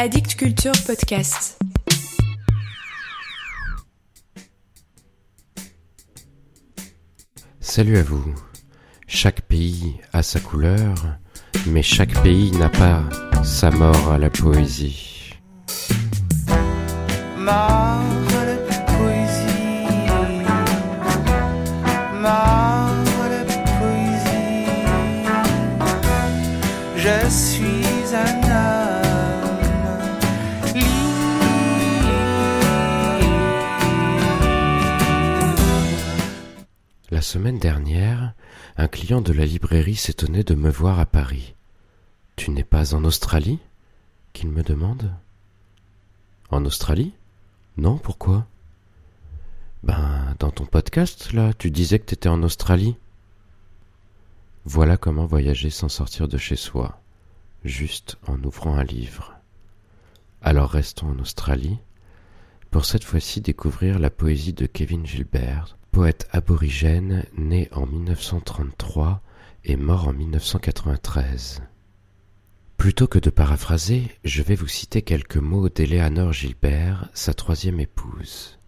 Addict Culture Podcast. Salut à vous. Chaque pays a sa couleur, mais chaque pays n'a pas sa mort à la poésie. Mort à la poésie. Mort à la poésie. Je suis un homme La semaine dernière, un client de la librairie s'étonnait de me voir à Paris. Tu n'es pas en Australie? qu'il me demande. En Australie? Non, pourquoi? Ben, dans ton podcast, là, tu disais que t'étais en Australie. Voilà comment voyager sans sortir de chez soi, juste en ouvrant un livre. Alors restons en Australie, pour cette fois-ci découvrir la poésie de Kevin Gilbert, poète aborigène né en 1933 et mort en 1993. Plutôt que de paraphraser, je vais vous citer quelques mots d'Eleanor Gilbert, sa troisième épouse.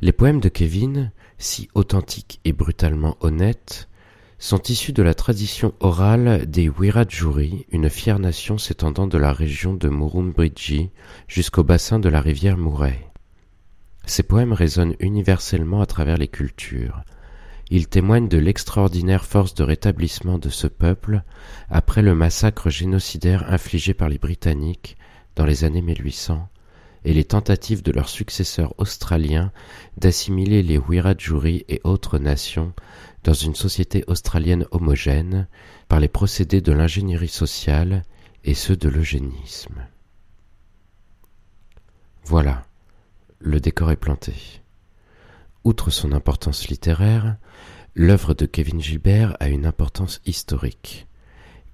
Les poèmes de Kevin, si authentiques et brutalement honnêtes, sont issus de la tradition orale des Wiradjuri, une fière nation s'étendant de la région de Murrumbidgee jusqu'au bassin de la rivière Murray. Ces poèmes résonnent universellement à travers les cultures. Ils témoignent de l'extraordinaire force de rétablissement de ce peuple après le massacre génocidaire infligé par les Britanniques dans les années 1800 et les tentatives de leurs successeurs australiens d'assimiler les Wiradjuri et autres nations dans une société australienne homogène par les procédés de l'ingénierie sociale et ceux de l'eugénisme. Voilà, le décor est planté. Outre son importance littéraire, l'œuvre de Kevin Gilbert a une importance historique.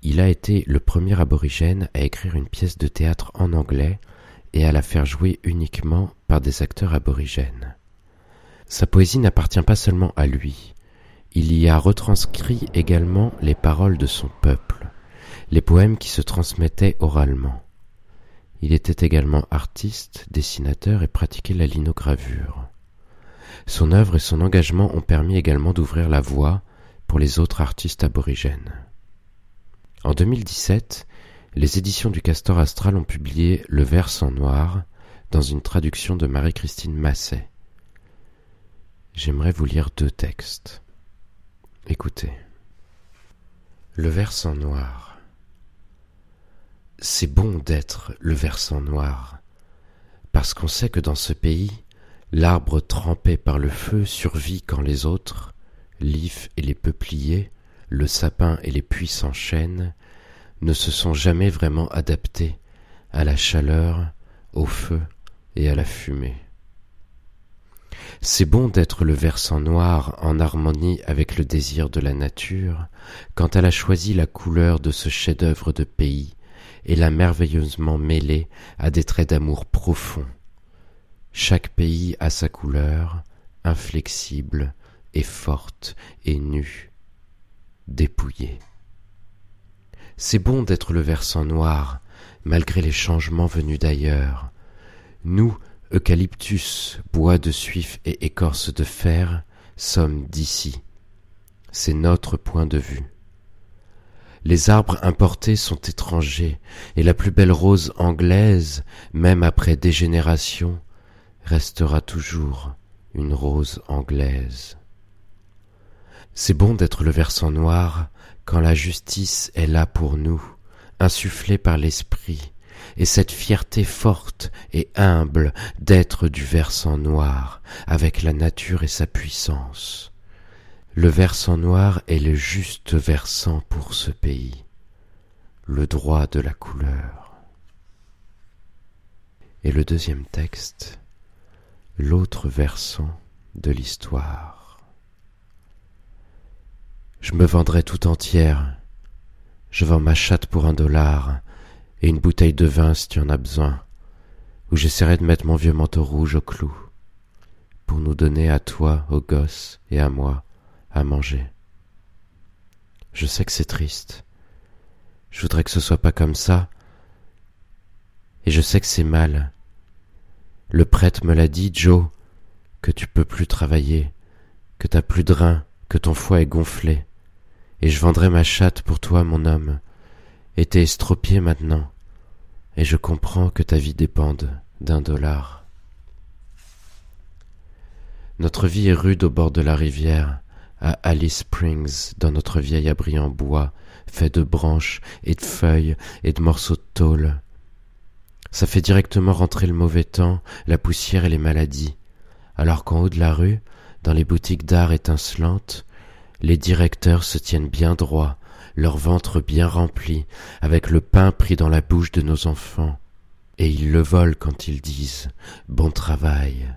Il a été le premier aborigène à écrire une pièce de théâtre en anglais et à la faire jouer uniquement par des acteurs aborigènes. Sa poésie n'appartient pas seulement à lui, il y a retranscrit également les paroles de son peuple, les poèmes qui se transmettaient oralement. Il était également artiste, dessinateur et pratiquait la linogravure. Son œuvre et son engagement ont permis également d'ouvrir la voie pour les autres artistes aborigènes. En 2017, les éditions du Castor Astral ont publié Le Vers en noir dans une traduction de Marie-Christine Masset. J'aimerais vous lire deux textes. Écoutez. Le versant noir. C'est bon d'être le versant noir, parce qu'on sait que dans ce pays, l'arbre trempé par le feu survit quand les autres, l'if et les peupliers, le sapin et les puissants chênes, ne se sont jamais vraiment adaptés à la chaleur, au feu et à la fumée. C'est bon d'être le versant noir en harmonie avec le désir de la nature, quand elle a choisi la couleur de ce chef-d'œuvre de pays et l'a merveilleusement mêlé à des traits d'amour profonds. Chaque pays a sa couleur, inflexible et forte et nue, dépouillée. C'est bon d'être le versant noir, malgré les changements venus d'ailleurs. Nous, eucalyptus, bois de suif et écorce de fer, sommes d'ici. C'est notre point de vue. Les arbres importés sont étrangers, et la plus belle rose anglaise, même après des générations, restera toujours une rose anglaise. C'est bon d'être le versant noir quand la justice est là pour nous, insufflée par l'esprit, et cette fierté forte et humble d'être du versant noir avec la nature et sa puissance. Le versant noir est le juste versant pour ce pays, le droit de la couleur. Et le deuxième texte, l'autre versant de l'histoire. Je me vendrai tout entière, je vends ma chatte pour un dollar, et une bouteille de vin si tu en as besoin, ou j'essaierai de mettre mon vieux manteau rouge au clou, pour nous donner à toi, aux gosses et à moi, à manger. Je sais que c'est triste. Je voudrais que ce soit pas comme ça, Et je sais que c'est mal. Le prêtre me l'a dit, Joe, que tu peux plus travailler, que t'as plus de reins, que ton foie est gonflé. Et je vendrai ma chatte pour toi, mon homme. Et t'es estropié maintenant. Et je comprends que ta vie dépende d'un dollar. Notre vie est rude au bord de la rivière, à Alice Springs, dans notre vieil abri en bois, fait de branches et de feuilles et de morceaux de tôle. Ça fait directement rentrer le mauvais temps, la poussière et les maladies, alors qu'en haut de la rue, dans les boutiques d'art étincelantes, les directeurs se tiennent bien droits, leur ventre bien rempli, avec le pain pris dans la bouche de nos enfants, et ils le volent quand ils disent Bon travail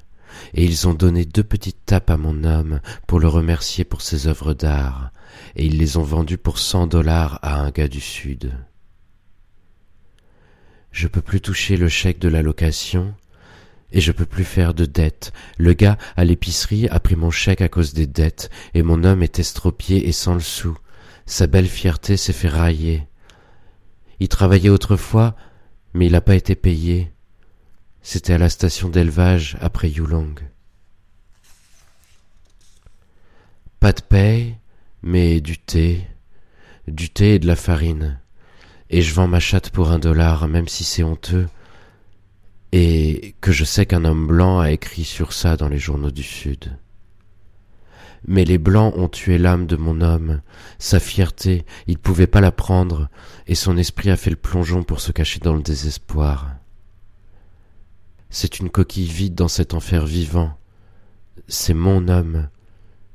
et ils ont donné deux petites tapes à mon homme pour le remercier pour ses œuvres d'art, et ils les ont vendues pour cent dollars à un gars du Sud. Je peux plus toucher le chèque de la location, et je peux plus faire de dettes. Le gars à l'épicerie a pris mon chèque à cause des dettes, et mon homme est estropié et sans le sou. Sa belle fierté s'est fait railler. Il travaillait autrefois, mais il n'a pas été payé. C'était à la station d'élevage après Yulong. Pas de paye, mais du thé, du thé et de la farine. Et je vends ma chatte pour un dollar, même si c'est honteux, et que je sais qu'un homme blanc a écrit sur ça dans les journaux du Sud. Mais les blancs ont tué l'âme de mon homme, sa fierté, il pouvait pas la prendre, et son esprit a fait le plongeon pour se cacher dans le désespoir. C'est une coquille vide dans cet enfer vivant. C'est mon homme,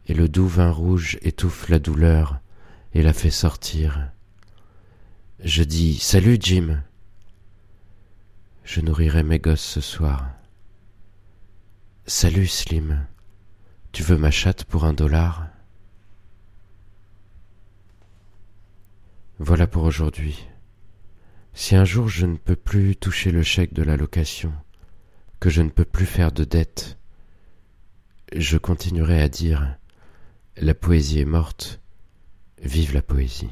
et le doux vin rouge étouffe la douleur et la fait sortir. Je dis Salut Jim. Je nourrirai mes gosses ce soir. Salut Slim. Tu veux ma chatte pour un dollar? Voilà pour aujourd'hui. Si un jour je ne peux plus toucher le chèque de la location, que je ne peux plus faire de dettes, je continuerai à dire La poésie est morte, vive la poésie.